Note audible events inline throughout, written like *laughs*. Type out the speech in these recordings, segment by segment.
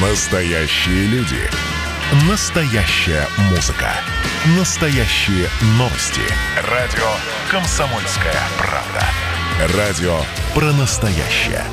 Настоящие люди. Настоящая музыка. Настоящие новости. Радио «Комсомольская правда». Радио про настоящее.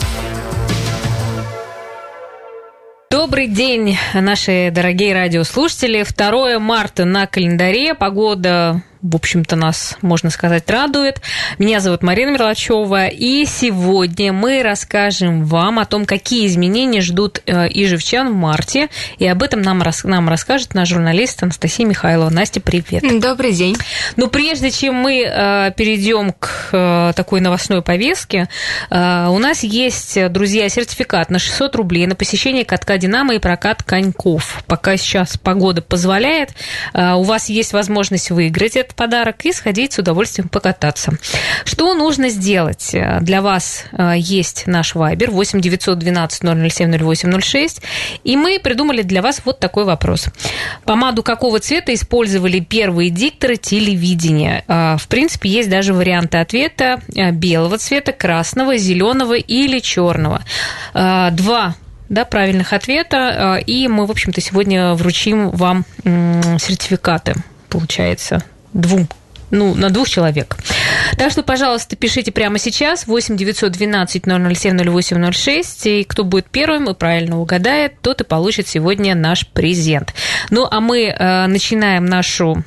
Добрый день, наши дорогие радиослушатели. 2 марта на календаре. Погода в общем-то, нас, можно сказать, радует. Меня зовут Марина Мерлачева, и сегодня мы расскажем вам о том, какие изменения ждут э, ижевчан в марте, и об этом нам, нам расскажет наш журналист Анастасия Михайлова. Настя, привет. Добрый день. Но прежде чем мы э, перейдем к э, такой новостной повестке, у нас есть, друзья, сертификат на 600 рублей на посещение катка «Динамо» и прокат коньков. Пока сейчас погода позволяет, у вас есть возможность выиграть этот подарок и сходить с удовольствием покататься. Что нужно сделать? Для вас э, есть наш вайбер 8 912 007 0806, и мы придумали для вас вот такой вопрос. Помаду какого цвета использовали первые дикторы телевидения? Э, в принципе, есть даже варианты ответа э, белого цвета, красного, зеленого или черного. Два да, правильных ответа, и мы, в общем-то, сегодня вручим вам сертификаты, получается, двум ну, на двух человек. Так что, пожалуйста, пишите прямо сейчас 8 912 007 0806, и кто будет первым и правильно угадает, тот и получит сегодня наш презент. Ну, а мы э, начинаем нашу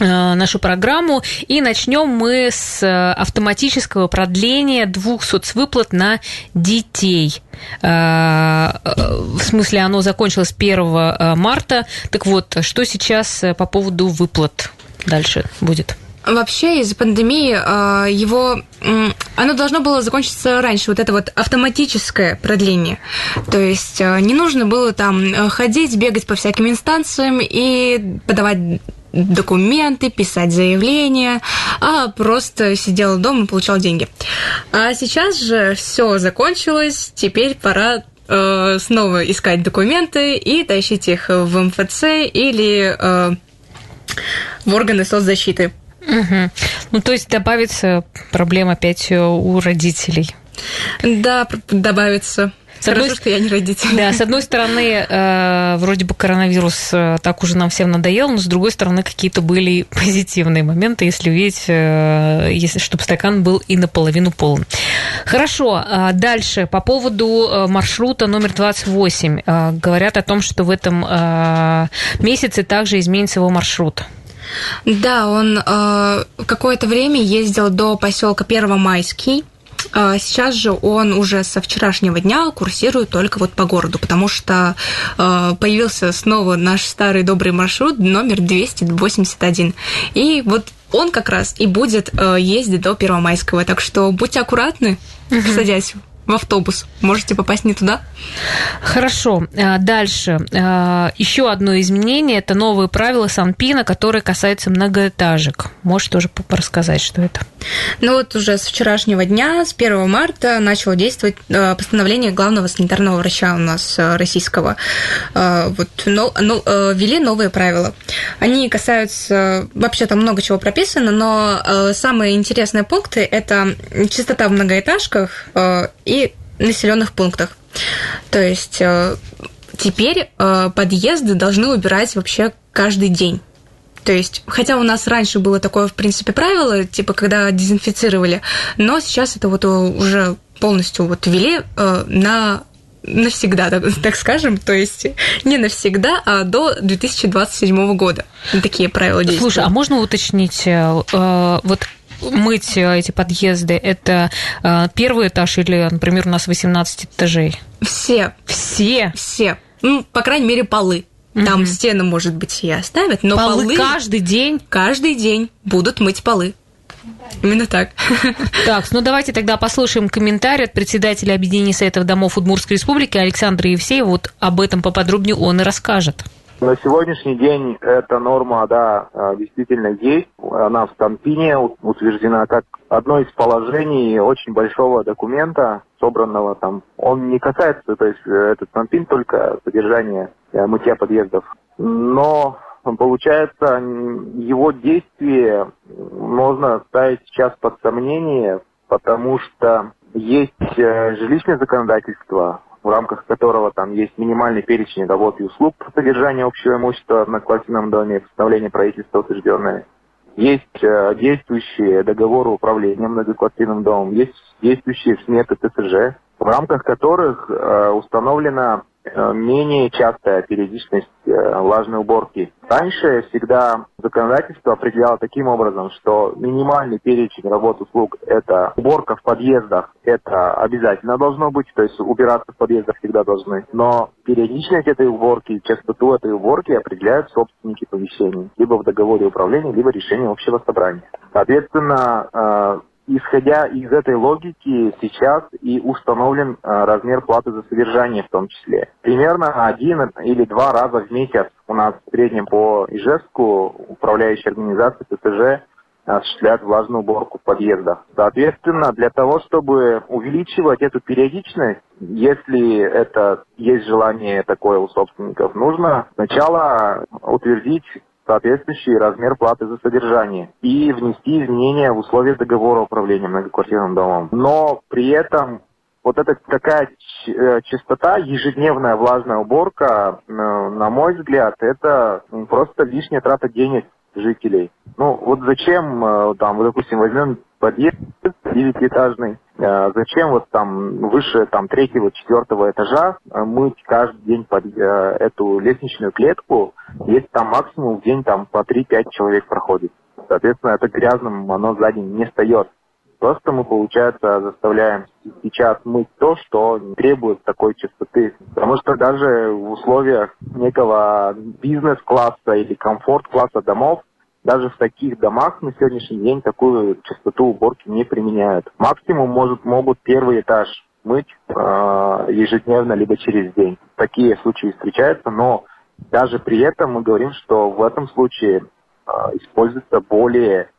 э, нашу программу. И начнем мы с э, автоматического продления двух соцвыплат на детей. Э, в смысле, оно закончилось 1 марта. Так вот, что сейчас по поводу выплат? Дальше будет? Вообще из-за пандемии а, его оно должно было закончиться раньше, вот это вот автоматическое продление. То есть а, не нужно было там а, ходить, бегать по всяким инстанциям и подавать документы, писать заявления, а просто сидела дома и получал деньги. А сейчас же все закончилось, теперь пора снова искать документы и тащить их в МФЦ или в органы соцзащиты. Угу. Ну, то есть добавится проблема опять у родителей. Да, добавится. С Хорошо, одной... что я не родитель. Да, с одной стороны, э, вроде бы коронавирус э, так уже нам всем надоел, но с другой стороны, какие-то были *laughs* позитивные моменты, если увидеть, э, если, чтобы стакан был и наполовину полон. Хорошо, э, дальше. По поводу маршрута номер 28. Э, говорят о том, что в этом э, месяце также изменится его маршрут. Да, он э, какое-то время ездил до поселка Первомайский. Э, сейчас же он уже со вчерашнего дня курсирует только вот по городу, потому что э, появился снова наш старый добрый маршрут номер 281. И вот он как раз и будет э, ездить до Первомайского. Так что будьте аккуратны, угу. садясь в автобус. Можете попасть не туда. Хорошо. А, дальше. А, Еще одно изменение – это новые правила Санпина, которые касаются многоэтажек. Можешь тоже рассказать, что это? Ну вот уже с вчерашнего дня, с 1 марта, начало действовать а, постановление главного санитарного врача у нас российского. Вот, но, но, ввели новые правила. Они касаются, вообще там много чего прописано, но самые интересные пункты – это чистота в многоэтажках и населенных пунктах. То есть э, теперь э, подъезды должны убирать вообще каждый день. То есть, хотя у нас раньше было такое, в принципе, правило, типа, когда дезинфицировали, но сейчас это вот уже полностью вот ввели э, на навсегда, так, *laughs* так скажем, то есть не навсегда, а до 2027 года такие правила действуют. Слушай, а можно уточнить, э, вот мыть э, эти подъезды, это э, первый этаж или, например, у нас 18 этажей? Все. Все? Все. Ну, по крайней мере, полы. Там угу. стены, может быть, и оставят, но полы, полы каждый день? Каждый день будут мыть полы. Именно так. *laughs* Так, ну давайте тогда послушаем комментарий от председателя Объединения Советов домов Удмуртской Республики Александра Евсеева. Вот об этом поподробнее он и расскажет. На сегодняшний день эта норма, да, а, действительно есть. Она в Стампине утверждена как одно из положений очень большого документа, собранного там. Он не касается, то есть э, этот Стампин только содержания э, мытья подъездов. Но получается, его действие можно ставить сейчас под сомнение, потому что есть э, жилищное законодательство, в рамках которого там есть минимальный перечень работ и услуг по содержанию общего имущества в многоквартирном доме, постановление правительства утвержденное. Есть э, действующие договоры управления многоквартирным домом, есть действующие сметы ТСЖ, в рамках которых э, установлена менее частая периодичность э, влажной уборки. Раньше всегда законодательство определяло таким образом, что минимальный перечень работ услуг – это уборка в подъездах, это обязательно должно быть, то есть убираться в подъездах всегда должны. Но периодичность этой уборки, частоту этой уборки определяют собственники помещений, либо в договоре управления, либо решение общего собрания. Соответственно, э, исходя из этой логики, сейчас и установлен э, размер платы за содержание в том числе. Примерно один или два раза в месяц у нас в среднем по Ижевску управляющая организация ТТЖ осуществляют влажную уборку в подъездах. Соответственно, для того, чтобы увеличивать эту периодичность, если это есть желание такое у собственников, нужно сначала утвердить соответствующий размер платы за содержание и внести изменения в условия договора управления многоквартирным домом. Но при этом вот эта такая э, частота, ежедневная влажная уборка, э, на мой взгляд, это просто лишняя трата денег жителей. Ну, вот зачем, э, там, допустим, возьмем подъезд девятиэтажный, э, зачем вот там выше там третьего, четвертого этажа э, мыть каждый день под эту лестничную клетку, если там максимум в день там по 3-5 человек проходит. Соответственно, это грязным оно за день не встает. Просто мы, получается, заставляем сейчас мыть то, что требует такой частоты. Потому что даже в условиях некого бизнес-класса или комфорт-класса домов даже в таких домах на сегодняшний день такую частоту уборки не применяют. Максимум может, могут первый этаж мыть э, ежедневно, либо через день. Такие случаи встречаются, но даже при этом мы говорим, что в этом случае э, используется более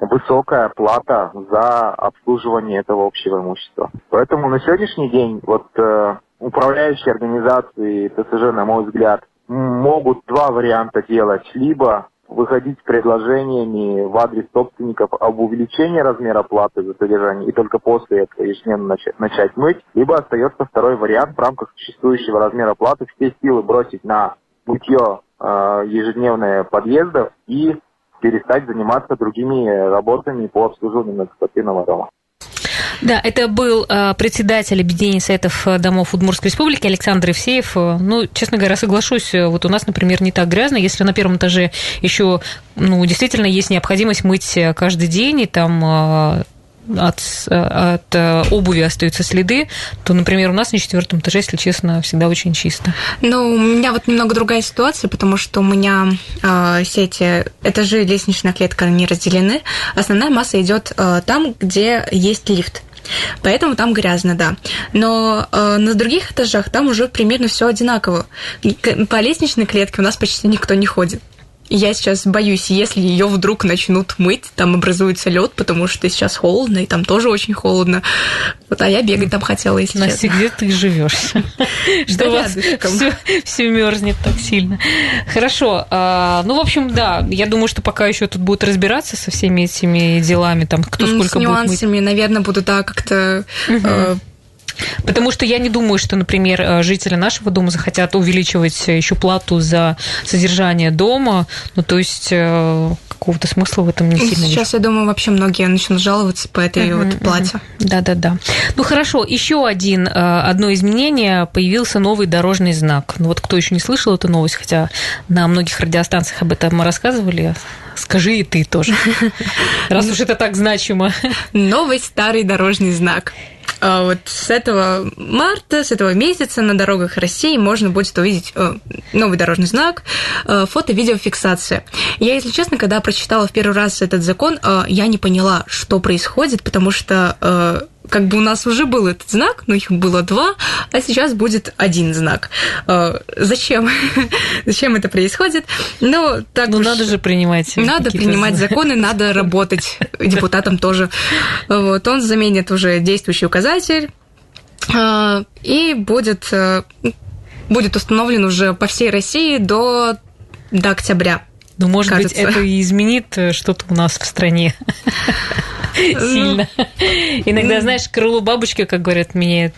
высокая плата за обслуживание этого общего имущества. Поэтому на сегодняшний день вот э, управляющие организации ТСЖ, на мой взгляд, могут два варианта делать. Либо выходить с предложениями в адрес собственников об увеличении размера платы за содержание и только после этого ежедневно начать, мыть, либо остается второй вариант в рамках существующего размера платы все силы бросить на мытье э, ежедневное подъездов и перестать заниматься другими работами по обслуживанию многоквартирного дома. Да, это был э, председатель объединения советов э, домов Удмуртской республики Александр Евсеев. Э, ну, честно говоря, соглашусь, вот у нас, например, не так грязно. Если на первом этаже еще, ну, действительно есть необходимость мыть каждый день, и там от, от обуви остаются следы, то, например, у нас на четвертом этаже, если честно, всегда очень чисто. Ну, у меня вот немного другая ситуация, потому что у меня э, все эти этажи лестничная клетка не разделены. Основная масса идет э, там, где есть лифт. Поэтому там грязно, да. Но э, на других этажах там уже примерно все одинаково. По лестничной клетке у нас почти никто не ходит. Я сейчас боюсь, если ее вдруг начнут мыть, там образуется лед, потому что сейчас холодно, и там тоже очень холодно. Вот, а я бегать там хотела, если Настя, честно. где ты живешь? *laughs* Что у вас все мерзнет так сильно. Хорошо. А, ну, в общем, да, я думаю, что пока еще тут будут разбираться со всеми этими делами, там, кто сколько будет С нюансами, наверное, буду, да, как-то Потому что я не думаю, что, например, э, жители нашего дома захотят увеличивать еще плату за содержание дома. Ну, то есть э, какого-то смысла в этом не сильно Сейчас, вижу. я думаю, вообще многие начнут жаловаться по этой uh-huh, вот плате. Да-да-да. Ну, хорошо. Еще один, э, одно изменение. Появился новый дорожный знак. Ну, вот кто еще не слышал эту новость, хотя на многих радиостанциях об этом мы рассказывали, скажи и ты тоже, *laughs* раз уж это так значимо. Новый старый дорожный знак. А вот с этого марта, с этого месяца на дорогах России можно будет увидеть э, новый дорожный знак, э, фото-видеофиксация. Я, если честно, когда прочитала в первый раз этот закон, э, я не поняла, что происходит, потому что как бы у нас уже был этот знак, но их было два, а сейчас будет один знак. Э, зачем? *laughs* Зачем это происходит? Ну, так ну, уж... надо же принимать. Надо принимать *laughs* законы, надо работать депутатам тоже. Вот, он заменит уже действующий указатель, э, и будет, э, будет установлен уже по всей России до, до октября. Ну, может кажется. быть, это и изменит что-то у нас в стране. *laughs* *laughs* Ну, сильно. Иногда, знаешь, крыло бабочки, как говорят, меняет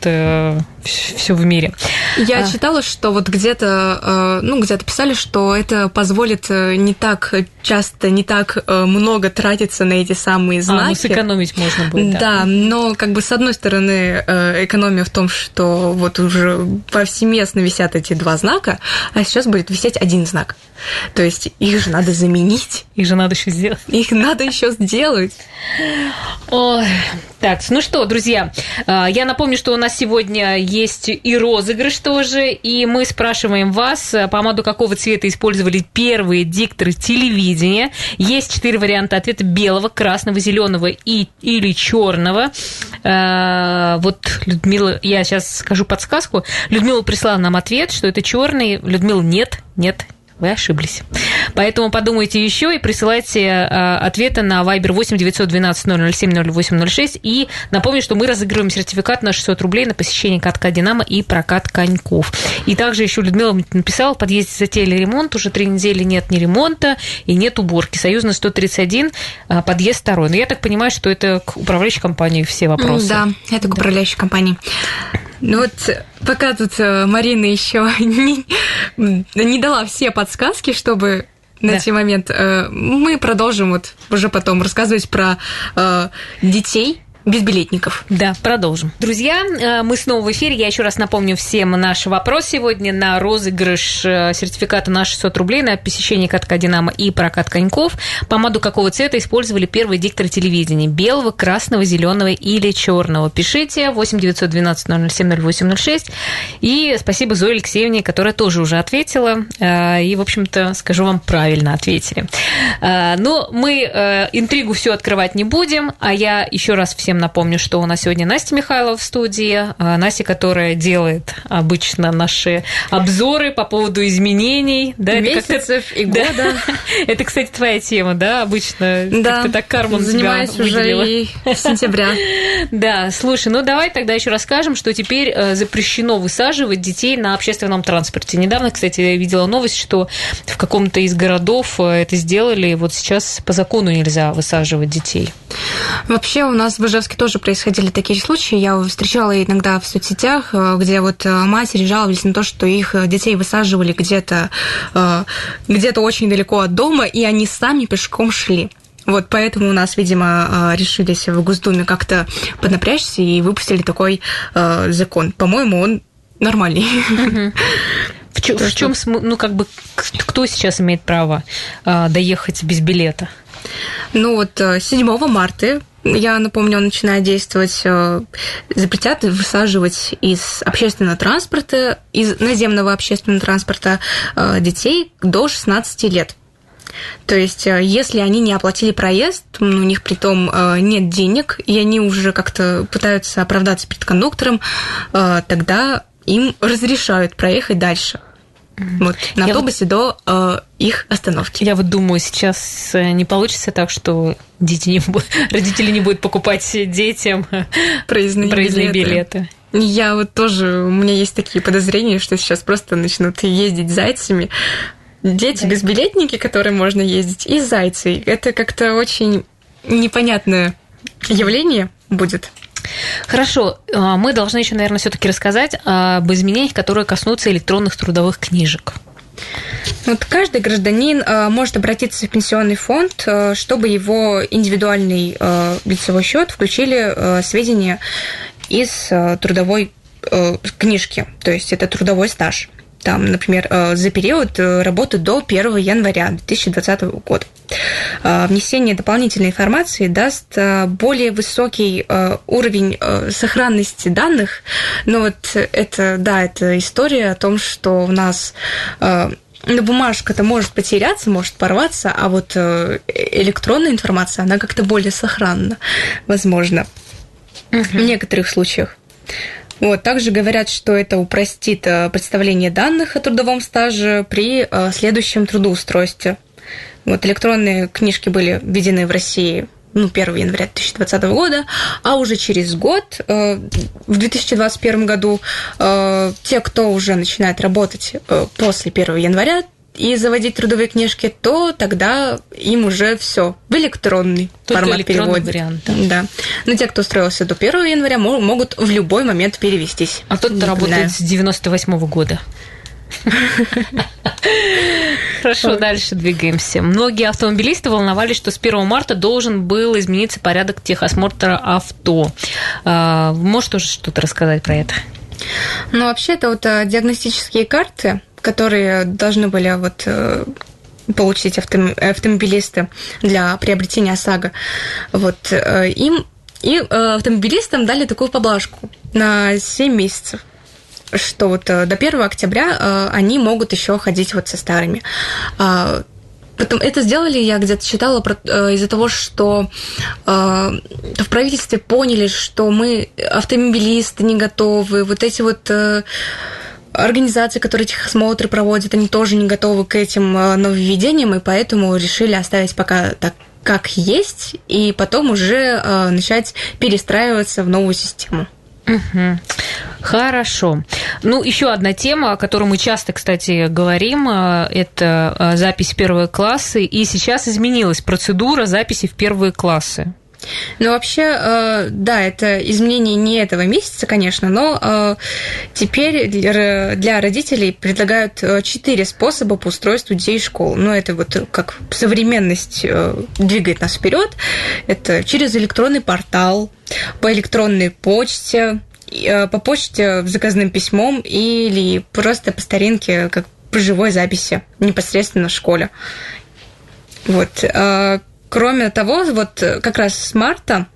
все в мире. Я а. читала, что вот где-то, ну, где-то писали, что это позволит не так часто, не так много тратиться на эти самые знаки. А, ну, сэкономить можно будет, да. Да, но как бы с одной стороны экономия в том, что вот уже повсеместно висят эти два знака, а сейчас будет висеть один знак. То есть их же надо заменить. Их же надо еще сделать. Их надо еще сделать. Ой. Так, ну что, друзья, я напомню, что у нас сегодня есть и розыгрыш тоже, и мы спрашиваем вас, а, помаду какого цвета использовали первые дикторы телевидения. Есть четыре варианта ответа белого, красного, зеленого и или черного. А, вот Людмила, я сейчас скажу подсказку. Людмила прислала нам ответ, что это черный. Людмила, нет, нет, вы ошиблись. Поэтому подумайте еще и присылайте э, ответы на Viber 8 912 007 0806. И напомню, что мы разыгрываем сертификат на 600 рублей на посещение катка «Динамо» и прокат коньков. И также еще Людмила написала, в подъезде затеяли ремонт, уже три недели нет ни ремонта и нет уборки. Союзный 131, э, подъезд второй. Но я так понимаю, что это к управляющей компании все вопросы. Да, это к управляющей компании. Ну вот пока тут э, Марина еще *laughs* не, не дала все подсказки, чтобы найти да. момент, э, мы продолжим вот уже потом рассказывать про э, детей, безбилетников. Да, продолжим. Друзья, э, мы снова в эфире. Я еще раз напомню всем наш вопрос сегодня на розыгрыш э, сертификата на 600 рублей на посещение катка «Динамо» и прокат коньков. Помаду какого цвета использовали первые дикторы телевидения? Белого, красного, зеленого или черного? Пишите 8 912 007 0806. И спасибо Зое Алексеевне, которая тоже уже ответила. Э, и, в общем-то, скажу вам, правильно ответили. Но мы интригу все открывать не будем, а я еще раз всем Всем напомню, что у нас сегодня Настя Михайлова в студии. А, Настя, которая делает обычно наши обзоры по поводу изменений. Да, Месяцев и года. Да. *laughs* Это, кстати, твоя тема, да, обычно? Да, ты так карман занимаюсь уже и с сентября. *laughs* Да, слушай, ну давай тогда еще расскажем, что теперь э, запрещено высаживать детей на общественном транспорте. Недавно, кстати, я видела новость, что в каком-то из городов э, это сделали, вот сейчас по закону нельзя высаживать детей. Вообще у нас в Ижевске тоже происходили такие случаи. Я встречала иногда в соцсетях, э, где вот э, матери жаловались на то, что их э, детей высаживали где-то где-то очень далеко от дома, и они сами пешком шли. Вот поэтому у нас, видимо, решились в Госдуме как-то поднапрячься и выпустили такой э, закон. По-моему, он нормальный. *laughs* В, чем, в чем, ну, как бы, кто сейчас имеет право э, доехать без билета? Ну, вот 7 марта я напомню, он начинает действовать, э, запретят высаживать из общественного транспорта, из наземного общественного транспорта э, детей до 16 лет. То есть, э, если они не оплатили проезд, у них при том нет денег, и они уже как-то пытаются оправдаться перед кондуктором, тогда им разрешают проехать дальше. Вот, на автобусе вот... до э, их остановки. Я вот думаю, сейчас э, не получится так, что дети не *laughs* родители не будут покупать детям проездные, проездные билеты. билеты. Я вот тоже, у меня есть такие подозрения, что сейчас просто начнут ездить зайцами. Дети да. безбилетники, которые можно ездить, и зайцы. Это как-то очень непонятное явление будет. Хорошо, а, мы должны еще, наверное, все-таки рассказать об изменениях, которые коснутся электронных трудовых книжек. Вот каждый гражданин э, может обратиться в пенсионный фонд, э, чтобы его индивидуальный э, лицевой счет включили сведения из трудовой книжки, то есть это трудовой стаж там, например, э, за период э, работы до 1 января 2020 года. Э, внесение дополнительной информации даст более высокий уровень сохранности данных. Но вот это, да, это история о том, что у нас ну, бумажка-то может потеряться, может порваться, а вот электронная информация, она как-то более сохранна, возможно, угу. в некоторых случаях. Вот, также говорят, что это упростит э, представление данных о трудовом стаже при э, следующем трудоустройстве. Вот электронные книжки были введены в России ну, 1 января 2020 года, а уже через год, э, в 2021 году, те, кто уже начинает работать после 1 января и заводить трудовые книжки, то тогда им уже все в электронный Только формат перевода. вариант, да. Да. Но те, кто устроился до 1 января, мо- могут в любой момент перевестись. А тот, кто работает с 98 года. Хорошо, дальше двигаемся. Многие автомобилисты волновались, что с 1 марта должен был измениться порядок техосмотра авто. А, Можешь тоже что-то рассказать про это? Ну, вообще, это вот э, диагностические карты, которые должны были вот э, получить автом- автомобилисты для приобретения ОСАГО. Вот э, им и э, автомобилистам дали такую поблажку на 7 месяцев что вот до 1 октября они могут еще ходить вот со старыми. А, Потом это сделали, я где-то читала из-за того, что в правительстве поняли, что мы автомобилисты не готовы, вот эти вот организации, которые техосмотры проводят, они тоже не готовы к этим э, нововведениям, и поэтому решили оставить пока так как есть, и потом уже э, начать перестраиваться в новую систему. Мгм. Хорошо. Ну, еще одна тема, о которой мы часто, кстати, говорим, э, это э, запись в первые классы. И сейчас изменилась процедура записи в первые классы. Ну, вообще, э, да, это изменение не этого месяца, конечно, но э, теперь для родителей предлагают э, четыре способа по устройству детей в школу. Ну, это вот как современность двигает нас вперед. Это через электронный портал, по электронной почте, по почте заказным письмом или просто по старинке, как по живой записи непосредственно в школе. Вот. Кроме того, вот э, как раз с марта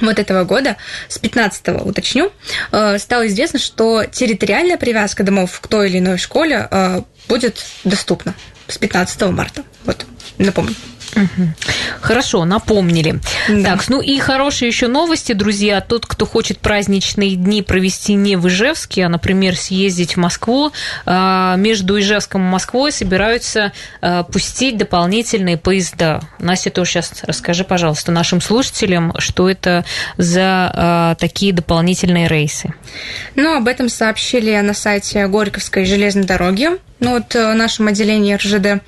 вот этого года, с 15 уточню, э, стало известно, что территориальная привязка домов к той или иной школе э, будет доступна с 15 марта. Вот, напомню. Хорошо, напомнили. Да. Так, ну и хорошие еще новости, друзья. Тот, кто хочет праздничные дни провести не в Ижевске, а, например, съездить в Москву, а, между Ижевском и Москвой собираются а, пустить дополнительные поезда. Настя, тоже сейчас расскажи, пожалуйста, нашим слушателям, что это за а, такие дополнительные рейсы. Ну, об этом сообщили на сайте Горьковской железной дороги, ну, вот э, нашем отделении РЖД.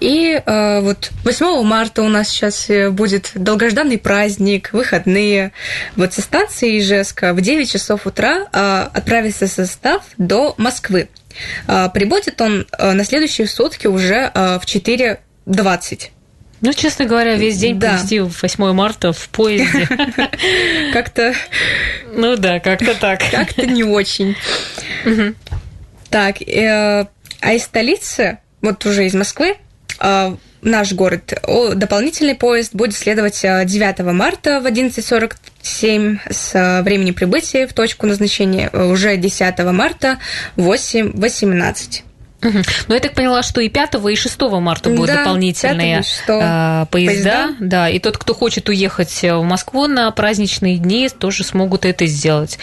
И э, вот 8 марта у нас сейчас э, будет долгожданный праздник, выходные. Вот со станции Ижевска в 9 часов утра э, отправится состав до Москвы. Э, прибудет он э, на следующие сутки уже э, в 4.20. Ну, честно говоря, весь день Да. провести в 8 марта в поезде. *laughs* Как-то Ну да, как-то так. как-то не очень. Так, э, а из столицы, вот уже из Москвы, в наш город, дополнительный поезд будет следовать э, 9 марта в 11.47 с э, времени прибытия в точку назначения, уже 10 марта в 8.18. Ну, я так поняла, что и 5 и 6 марта будут Да, дополнительные 5 и 6 а, поезда. поезда. Да, и тот, кто хочет уехать в Москву на праздничные дни, тоже смогут это сделать.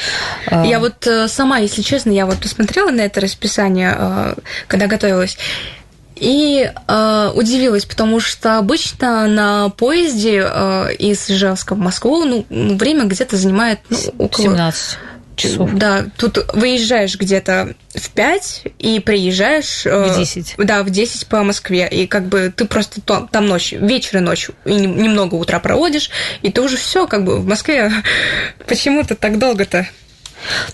А, Я вот э, сама, если честно, я вот посмотрела на это расписание, э, когда готовилась, и э, удивилась, потому что обычно на поезде э, из Ижевска в Москву ну, время где-то занимает ну, около... 17 часов. Да, тут выезжаешь где-то в 5 и приезжаешь... э, В 10. Да, в 10 по Москве. И как бы ты просто то- там ночью, вечер и ночь, и нем- немного утра проводишь, и ты уже все как бы в Москве. *laughs* Почему-то так долго-то?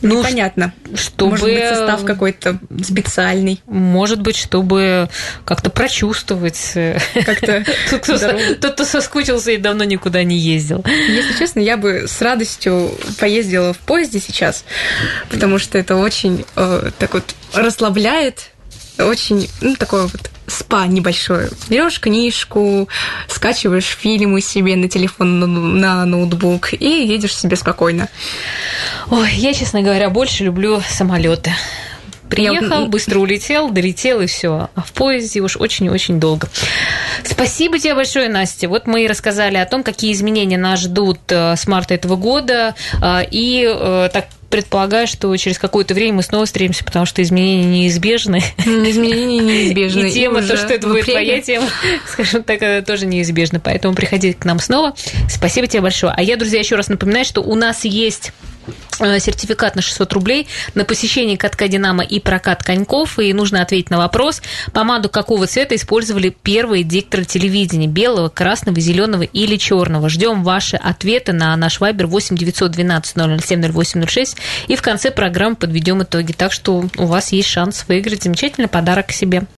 Ну, Непонятно. чтобы- Может быть, состав какой-то специальный. Может быть, чтобы как-то прочувствовать. э, Как-то *laughs* Тот, кто, тот, кто соскучился и давно никуда не ездил. Если честно, я бы с радостью поездила в поезде сейчас, потому что это очень э, так вот расслабляет, очень, ну, такое вот спа небольшое. Берешь книжку, скачиваешь фильмы себе на телефон, на, ноутбук и едешь себе спокойно. Ой, я, честно говоря, больше люблю самолеты. Приехал, Я- быстро улетел, долетел и все. А в поезде уж очень-очень долго. Спасибо тебе большое, Настя. Вот мы и рассказали о том, какие изменения нас ждут э, с марта этого года. Э, И э, так предполагаю, что через какое-то время мы снова встретимся, потому что изменения неизбежны. Изменения *laughs* неизбежны. И тема, то, что это будет твоя тема, *laughs* скажем так, тоже неизбежно. Поэтому приходи к нам снова. Спасибо тебе большое. А я, друзья, еще раз напоминаю, что у нас есть сертификат на 600 рублей на посещение катка «Динамо» и прокат коньков. И нужно ответить на вопрос, помаду какого цвета использовали первые дикторы телевидения? Белого, красного, зеленого или черного? Ждем ваши ответы на наш вайбер 8 912 007 0806. И в конце программы подведем итоги. Так что у вас есть шанс выиграть замечательный подарок себе.